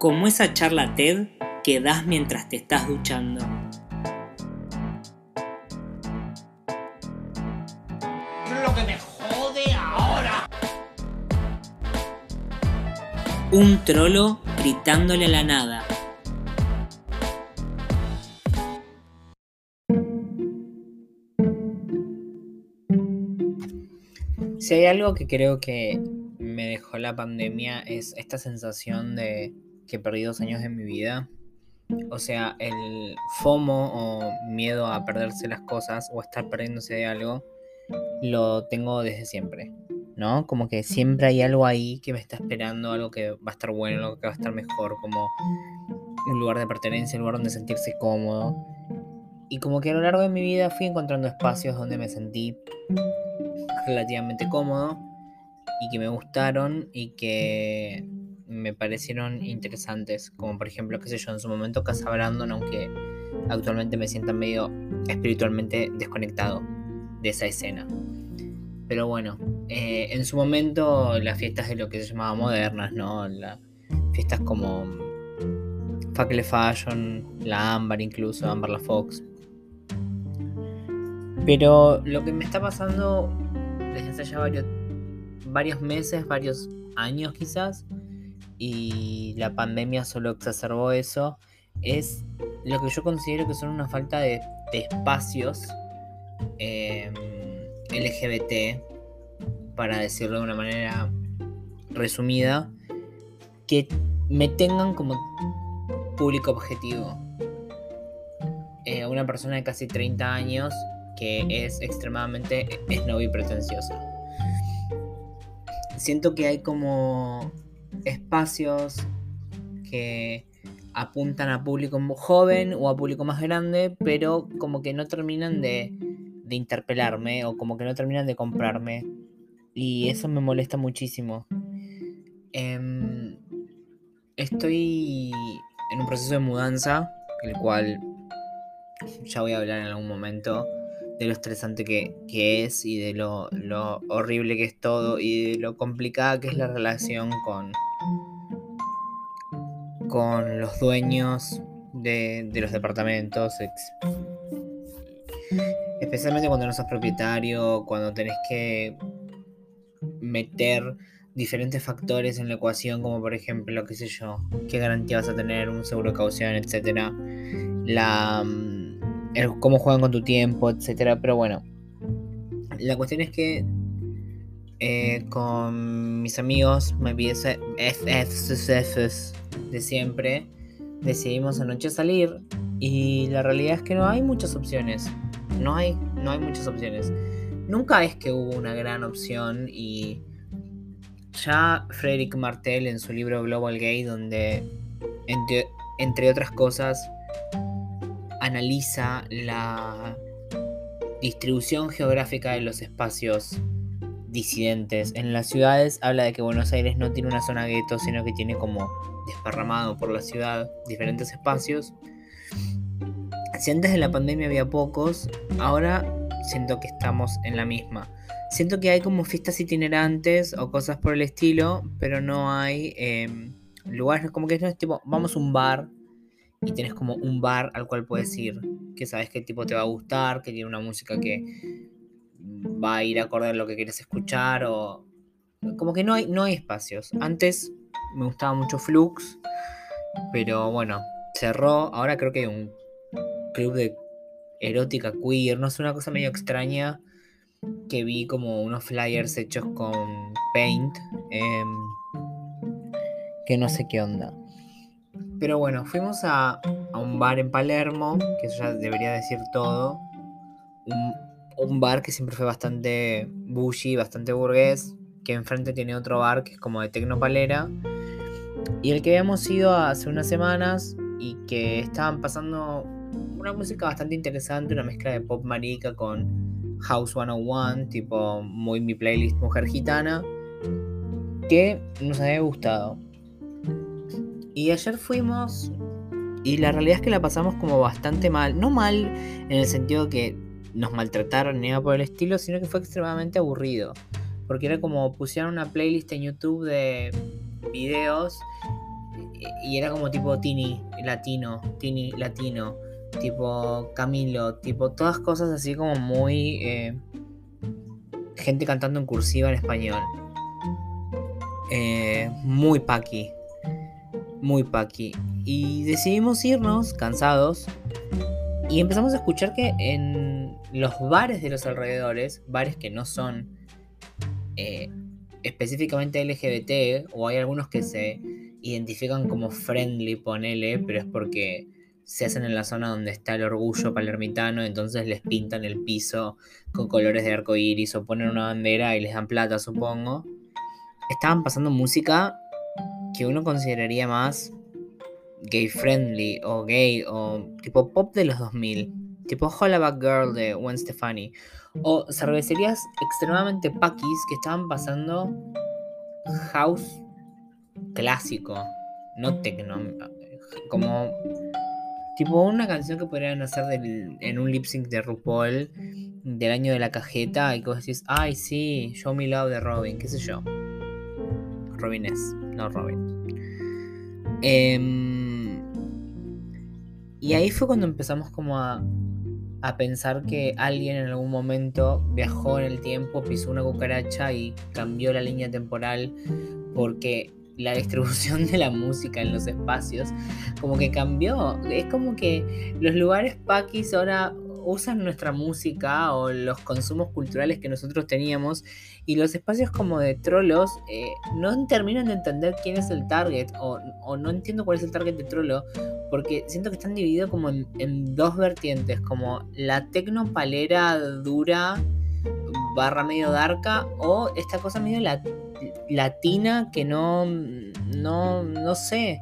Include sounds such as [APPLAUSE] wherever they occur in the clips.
como esa charla TED que das mientras te estás duchando. Lo que me jode ahora. Un trolo gritándole a la nada. Si hay algo que creo que me dejó la pandemia es esta sensación de que perdí dos años de mi vida. O sea, el FOMO o miedo a perderse las cosas o estar perdiéndose de algo, lo tengo desde siempre. ¿No? Como que siempre hay algo ahí que me está esperando, algo que va a estar bueno, algo que va a estar mejor, como un lugar de pertenencia, un lugar donde sentirse cómodo. Y como que a lo largo de mi vida fui encontrando espacios donde me sentí relativamente cómodo y que me gustaron y que me parecieron interesantes, como por ejemplo, qué sé yo, en su momento Casa Brandon, aunque actualmente me sienta medio espiritualmente desconectado de esa escena. Pero bueno, eh, en su momento las fiestas de lo que se llamaba modernas, ¿no? Las fiestas como Facle Fashion, la Ámbar incluso, Ámbar la Fox. Pero lo que me está pasando desde hace ya varios, varios meses, varios años quizás, y la pandemia solo exacerbó eso, es lo que yo considero que son una falta de, espacios em, LGBT, para decirlo de una manera resumida, que me tengan como público objetivo. Eh, una persona de casi 30 años que es extremadamente snob y pretenciosa. Siento que hay como espacios que apuntan a público joven o a público más grande, pero como que no terminan de, interpelarme o como que no terminan de comprarme. Y eso me molesta muchísimo. Em, estoy en un proceso de mudanza, el cual ya voy a hablar en algún momento de lo estresante que, es y de lo, horrible que es todo y de lo complicada que es la relación con, con los dueños de, los departamentos. Especialmente cuando no sos propietario, cuando tenés que meter diferentes factores en la ecuación, como por ejemplo, qué sé yo, qué garantía vas a tener, un seguro de caución, etcétera. La cómo juegan con tu tiempo, etcétera. Pero bueno, la cuestión es que eh, con mis amigos, me FFs de siempre, decidimos anoche salir y la realidad es que no hay muchas opciones. No hay, no hay muchas opciones. Nunca es que hubo una gran opción y ya Frederick Martel en su libro Global Gay, donde entre otras cosas analiza la distribución geográfica de los espacios disidentes. En las ciudades habla de que Buenos Aires no tiene una zona gueto, sino que tiene como desparramado por la ciudad diferentes espacios. Si antes de la pandemia había pocos, ahora siento que estamos en la misma. Siento que hay como fiestas itinerantes o cosas por el estilo, pero no hay em, lugares como que no es tipo, vamos a un bar y tienes como un bar al cual puedes ir, que sabes qué tipo te va a gustar, que tiene una música que va a ir a acordar lo que quieres escuchar o como que no hay no hay espacios. Antes me gustaba mucho Flux, pero bueno, cerró. Ahora creo que hay un club de erótica queer, no sé, una cosa medio extraña que vi como unos flyers hechos con paint em, que no sé qué onda. Pero bueno, fuimos a, un bar en Palermo, que eso ya debería decir todo. Un, bar que siempre fue bastante bougie, bastante burgués. Que enfrente tiene otro bar que es como de Tecnopalera. Y el que habíamos ido hace unas semanas y que estaban pasando una música bastante interesante, una mezcla de pop marica con House 101, tipo muy mi playlist mujer gitana, que nos había gustado. Y ayer fuimos y la realidad es que la pasamos como bastante mal. No mal en el sentido que nos maltrataron ni nada por el estilo, sino que fue extremadamente aburrido. Porque era como pusieron una playlist en YouTube de videos y era como tipo Tini latino, Tini latino, tipo Camilo, tipo todas cosas así como muy... Eh, gente cantando en cursiva en español. Eh, muy paqui. Muy paqui. Y decidimos irnos cansados. Y empezamos a escuchar que en los bares de los alrededores, bares que no son eh, específicamente LGBT, o hay algunos que se identifican como friendly, ponele, pero es porque se hacen en la zona donde está el orgullo palermitano, entonces les pintan el piso con colores de arco iris o ponen una bandera y les dan plata, supongo. Estaban pasando música que uno consideraría más gay friendly o gay o tipo pop de los 2000, tipo Hollaback Girl de Gwen Stefani, o cervecerías extremadamente paquis que estaban pasando house clásico, no techno, como tipo una canción que podrían hacer en un lip sync de RuPaul del año de la cajeta y que vos decís, ay sí, Show Me Love de Robin, qué sé yo. Robin es, no Robin. Em, y ahí fue cuando empezamos como a, a pensar que alguien en algún momento viajó en el tiempo, pisó una cucaracha y cambió la línea temporal porque la [LAUGHS] distribución de la música en los espacios como que cambió. Es como que los lugares paquis ahora usan nuestra música o los consumos culturales que nosotros teníamos y los espacios como de trolos eh, no terminan de entender quién es el target o, no entiendo cuál es el target de trolo porque siento que están divididos como en, dos vertientes como la tecnopalera dura barra medio darka o esta cosa medio la latina que no, no, no sé,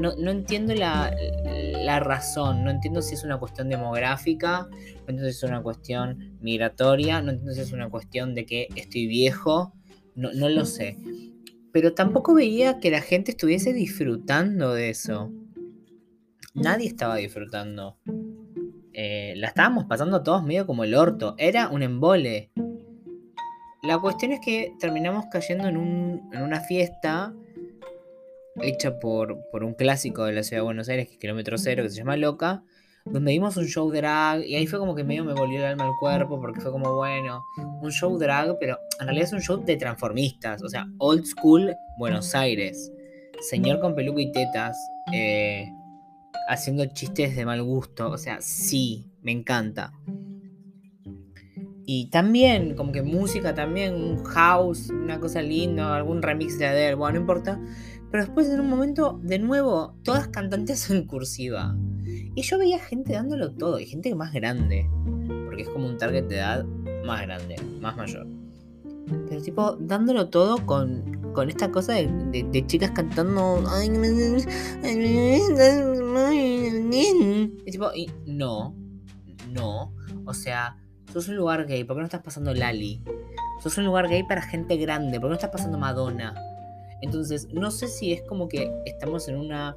no, entiendo la, razón, no entiendo si es una cuestión demográfica, no entiendo si es una cuestión migratoria, no entiendo si es una cuestión de que estoy viejo, no, no lo sé. Pero tampoco veía que la gente estuviese disfrutando de eso. Nadie estaba disfrutando. Eh, la estábamos pasando todos medio como el orto. Era un embole. La cuestión es que terminamos cayendo en, una fiesta hecha por, un clásico de la ciudad de Buenos Aires, que es Kilómetro Cero, que se llama Loca, donde vimos un show drag y ahí fue como que medio me volvió el alma al cuerpo porque fue como, bueno, un show drag, pero en realidad es un show de transformistas, o sea, old school Buenos Aires. Señor con peluca y tetas, eh, haciendo chistes de mal gusto, o sea, sí, me encanta. Y también, como que música también, un house, una cosa linda, algún remix de Adele, bueno, no importa. Pero después en un momento, de nuevo, todas cantantes [LAUGHS] en cursiva. Y yo veía gente dándolo todo, y gente más grande. Porque es como un target de edad más grande, más mayor. Pero tipo, dándolo todo con, con esta cosa de, de, chicas cantando. Y tipo, y no, no. O sea, Sos un lugar gay, ¿por qué no estás pasando Lali? Sos un lugar gay para gente grande, ¿por qué no estás pasando Madonna? Entonces, no sé si es como que estamos en una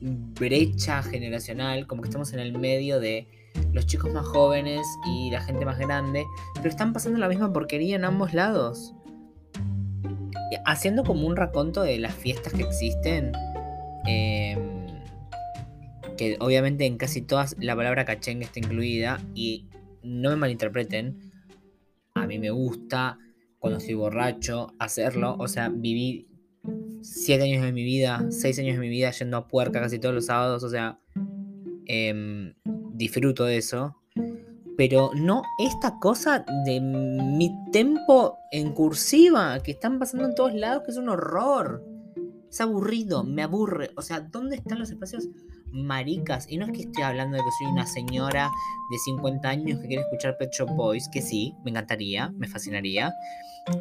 brecha generacional, como que estamos en el medio de los chicos más jóvenes y la gente más grande, pero están pasando la misma porquería en ambos lados. Haciendo como un raconto de las fiestas que existen, em, que obviamente en casi todas la palabra cachengue está incluida, y no me malinterpreten, a mí me gusta cuando estoy borracho hacerlo, o sea, viví 7 años de mi vida, 6 años de mi vida yendo a puerca casi todos los sábados, o sea, em, disfruto de eso. Pero no esta cosa de mi tempo en cursiva que están pasando en todos lados, que es un horror. Es aburrido, me aburre. O sea, ¿dónde están los espacios maricas. Y no es que esté hablando de que soy una señora de 50 años que quiere escuchar Pet Shop Boys, que sí, me encantaría, me fascinaría.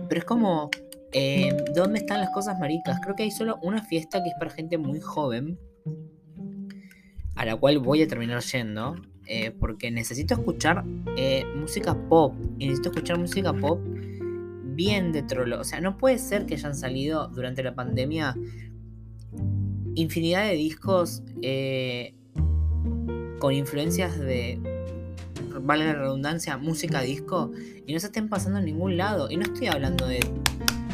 Pero es como, eh, ¿dónde están las cosas maricas? Creo que hay solo una fiesta que es para gente muy joven, a la cual voy a terminar yendo. Eh, porque necesito escuchar eh, música pop. Y necesito escuchar música pop bien de trolo. O sea, no puede ser que hayan salido durante la pandemia infinidad de discos eh, con influencias de, vale la redundancia, música disco y no se estén pasando en ningún lado. Y no estoy hablando de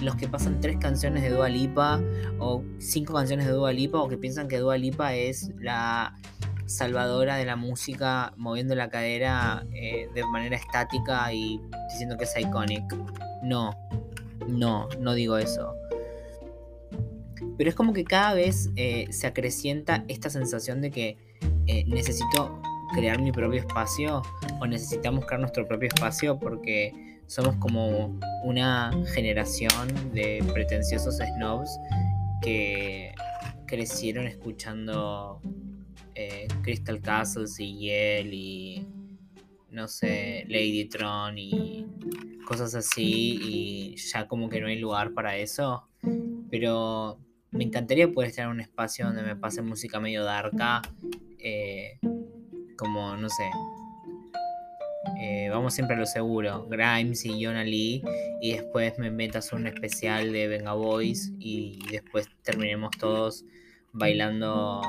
los que pasan tres canciones de Dua Lipa o cinco canciones de Dua Lipa o que piensan que Dua Lipa es la salvadora de la música moviendo la cadera eh, de manera estática y diciendo que es iconic. No, no, no digo eso. Pero es como que cada vez eh, se acrecienta esta sensación de que eh, necesito crear mi propio espacio o necesitamos crear nuestro propio espacio porque somos como una generación de pretenciosos snobs que crecieron escuchando eh, Crystal Castles y Yell y no sé, Lady Tron y cosas así y ya como que no hay lugar para eso. Pero me encantaría poder estar en un espacio donde me pase música medio darka, eh, como, no sé, eh, vamos siempre a lo seguro, Grimes y Yona Lee, y después me metas un especial de Venga Boys y después terminemos todos bailando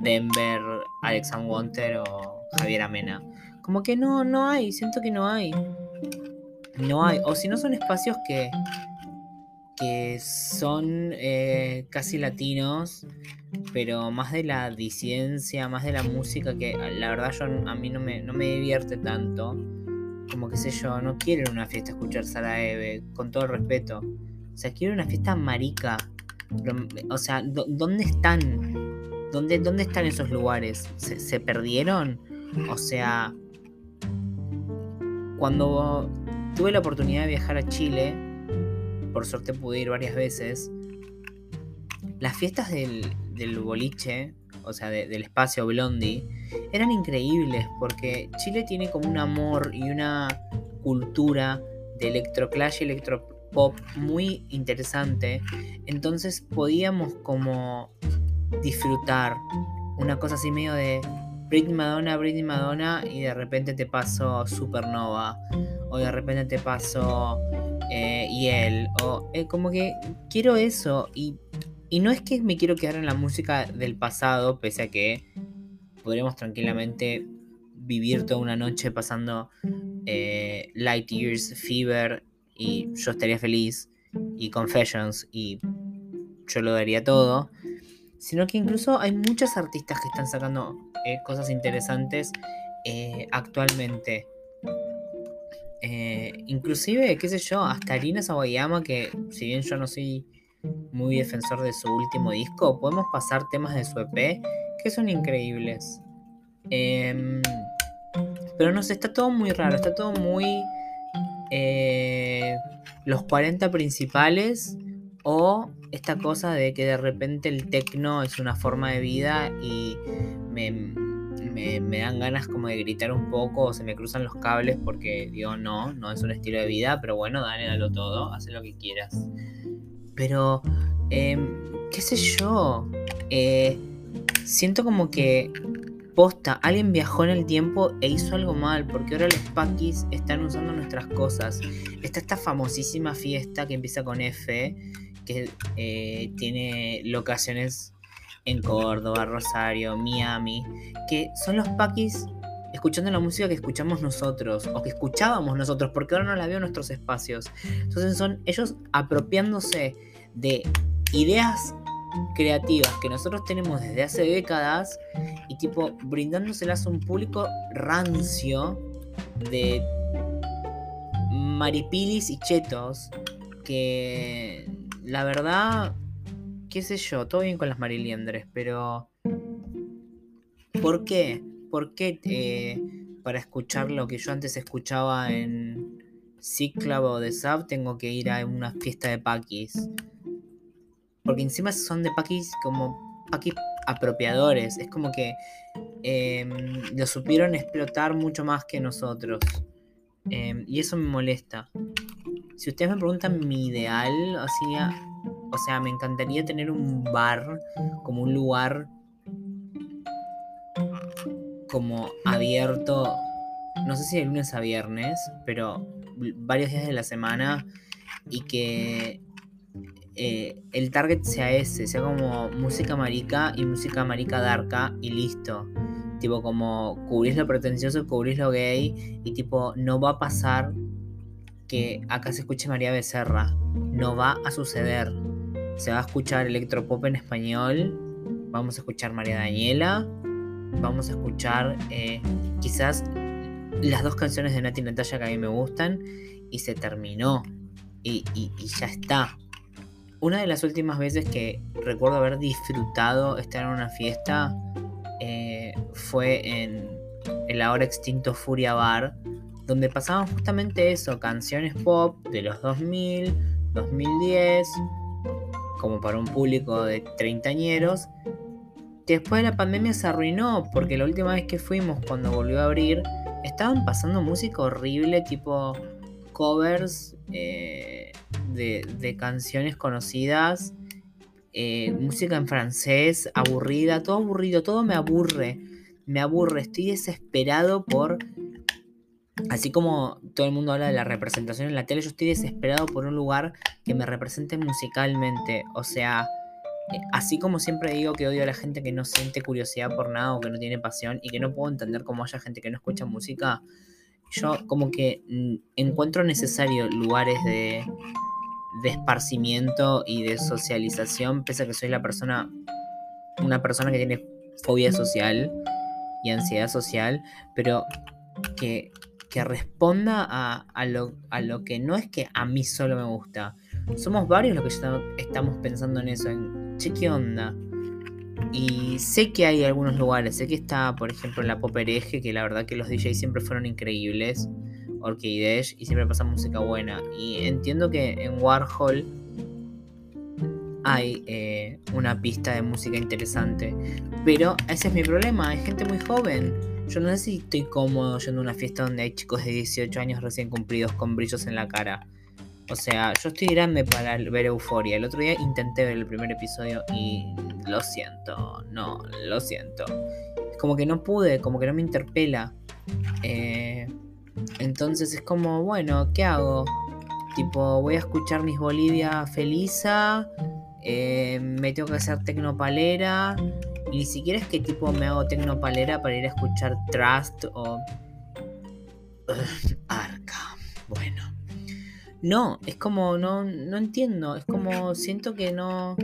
Denver, Alexander Wanter o Javier Amena. Como que no, no hay, siento que no hay. No hay, o si no son espacios que que son eh, casi latinos, pero más de la disidencia, más de la música, que la verdad a mí no me, no me divierte tanto. Como que sé yo, no quiero en una fiesta escuchar Eve, con todo respeto. O sea, quiero una fiesta marica. O sea, ¿dónde están? ¿Dónde, ¿Dónde están esos lugares? ¿Se, ¿Se perdieron? O sea, cuando tuve la oportunidad de viajar a Chile, por suerte pude ir varias veces. Las fiestas del, boliche, o sea, del espacio Blondie, eran increíbles porque Chile tiene como un amor y una cultura de electroclash y electropop muy interesante. Entonces podíamos como disfrutar una cosa así medio de Britney Madonna, Britney Madonna y de repente te paso Supernova o de repente te paso eh, y él, o eh, como que quiero eso, y, y no es que me quiero quedar en la música del pasado, pese a que podríamos tranquilamente vivir toda una noche pasando eh, Light Years, Fever, y yo estaría feliz, y Confessions, y yo lo daría todo, sino que incluso hay muchas artistas que están sacando cosas interesantes actualmente. Eh, inclusive, qué sé yo, hasta Arina Sawayama, que si bien yo no soy muy defensor de su último disco, podemos pasar temas de su EP que son increíbles. Em, pero no sé, está todo muy raro, está todo muy... Eh, los 40 principales o esta cosa de que de repente el techno es una forma de vida y me, me, dan ganas como de gritar un poco o se me cruzan los cables porque digo, no, no es un estilo de vida, pero bueno, dale, dalo todo, haz lo que quieras. Pero, em, qué sé yo, eh, siento como que posta, alguien viajó en el tiempo e hizo algo mal, porque ahora los paquis están usando nuestras cosas. Está esta famosísima fiesta que empieza con F, que eh, tiene locaciones en Córdoba, Rosario, Miami, que son los paquis escuchando la música que escuchamos nosotros o que escuchábamos nosotros, porque ahora no la veo en nuestros espacios. Entonces son ellos apropiándose de ideas creativas que nosotros tenemos desde hace décadas y tipo brindándoselas a un público rancio de maripilis y chetos que la verdad qué sé yo, todo bien con las mariliendres, pero ¿por qué? ¿Por qué eh, para escuchar lo que yo antes escuchaba en Ciclab o de Sab tengo que ir a una fiesta de paquis? Porque encima son de paquis como paquis apropiadores, es como que em, lo supieron explotar mucho más que nosotros. Em, y eso me molesta. Si ustedes me preguntan mi ideal, así o sea, me encantaría tener un bar, como un lugar como abierto, no sé si de lunes a viernes, pero varios días de la semana y que eh, el target sea ese, sea como música marica y música marica darka y listo. Tipo como cubrís lo pretencioso, cubrís lo gay y tipo no va a pasar que acá se escuche María Becerra. No va a suceder. Se va a escuchar electropop en español. Vamos a escuchar María Daniela. Vamos a escuchar eh, quizás las dos canciones de Nati y Natalia que a mí me gustan. Y se terminó. Y, ya está. Una de las últimas veces que recuerdo haber disfrutado estar en una fiesta eh, fue en el ahora extinto Furia Bar, donde pasaban justamente eso, canciones pop de los 2000, 2010, como para un público de treintañeros, después de la pandemia se arruinó, porque la última vez que fuimos, cuando volvió a abrir, estaban pasando música horrible, tipo covers eh, de, canciones conocidas, eh, música en francés, aburrida, todo aburrido, todo me aburre, me aburre, estoy desesperado por Así como todo el mundo habla de la representación en la tele, yo estoy desesperado por un lugar que me represente musicalmente. O sea, eh, así como siempre digo que odio a la gente que no siente curiosidad por nada o que no tiene pasión y que no puedo entender cómo haya gente que no escucha música, yo como que mm, encuentro necesario lugares de, de esparcimiento y de socialización, pese a que soy la persona, una persona que tiene fobia social y ansiedad social, pero que que responda a, lo, a, lo, que no es que a mí solo me gusta. Somos varios los que estamos pensando en eso, en che, ¿qué onda? Y sé que hay algunos lugares, sé que está, por ejemplo, en la Pop Hereje, que la verdad que los DJs siempre fueron increíbles, Orchidez, y siempre pasa música buena. Y entiendo que en Warhol hay eh, una pista de música interesante, pero ese es mi problema, hay gente muy joven yo no sé si estoy cómodo yendo a una fiesta donde hay chicos de 18 años recién cumplidos con brillos en la cara. O sea, yo estoy grande para ver Euforia. El otro día intenté ver el primer episodio y lo siento, no, lo siento. Es como que no pude, como que no me interpela. Eh, entonces es como, bueno, ¿qué hago? Tipo, voy a escuchar mis Bolivia Felisa, eh, me tengo que hacer tecnopalera y ni siquiera es que tipo me hago tecnopalera para ir a escuchar Trust o Arca. Bueno. No, es como no, no entiendo, es como siento que no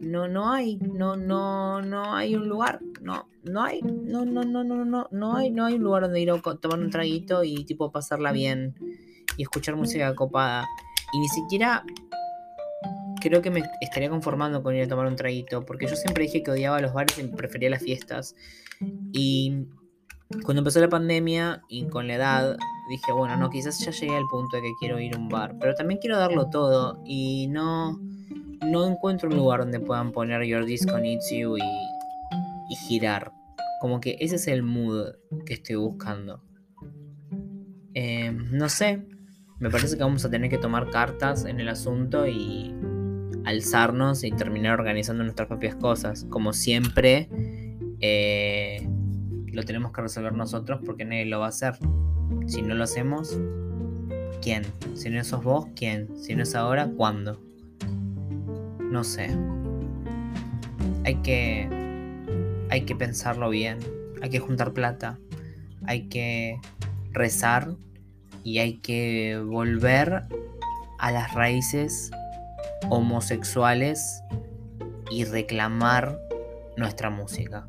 no no hay, no no no hay un lugar, no no hay, no no no no no no hay no hay un lugar donde ir a tomar un traguito y tipo pasarla bien y escuchar música copada y ni siquiera creo que me estaría conformando con ir a tomar un traguito, porque yo siempre dije que odiaba los bares y prefería las fiestas. Y cuando empezó la pandemia y con la edad, dije, bueno, no, quizás ya llegué al punto de que quiero ir a un bar, pero también quiero darlo todo y no, no encuentro un lugar donde puedan poner Your Disco Needs You y, y girar. Como que ese es el mood que estoy buscando. Eh, no sé, me parece que vamos a tener que tomar cartas en el asunto y alzarnos y terminar organizando nuestras propias cosas. Como siempre, eh, lo tenemos que resolver nosotros porque nadie lo va a hacer. Si no lo hacemos, ¿quién? Si no sos vos, ¿quién? Si no es ahora, ¿cuándo? No sé. Hay que. Hay que pensarlo bien. Hay que juntar plata. Hay que rezar. Y hay que volver a las raíces homosexuales y reclamar nuestra música.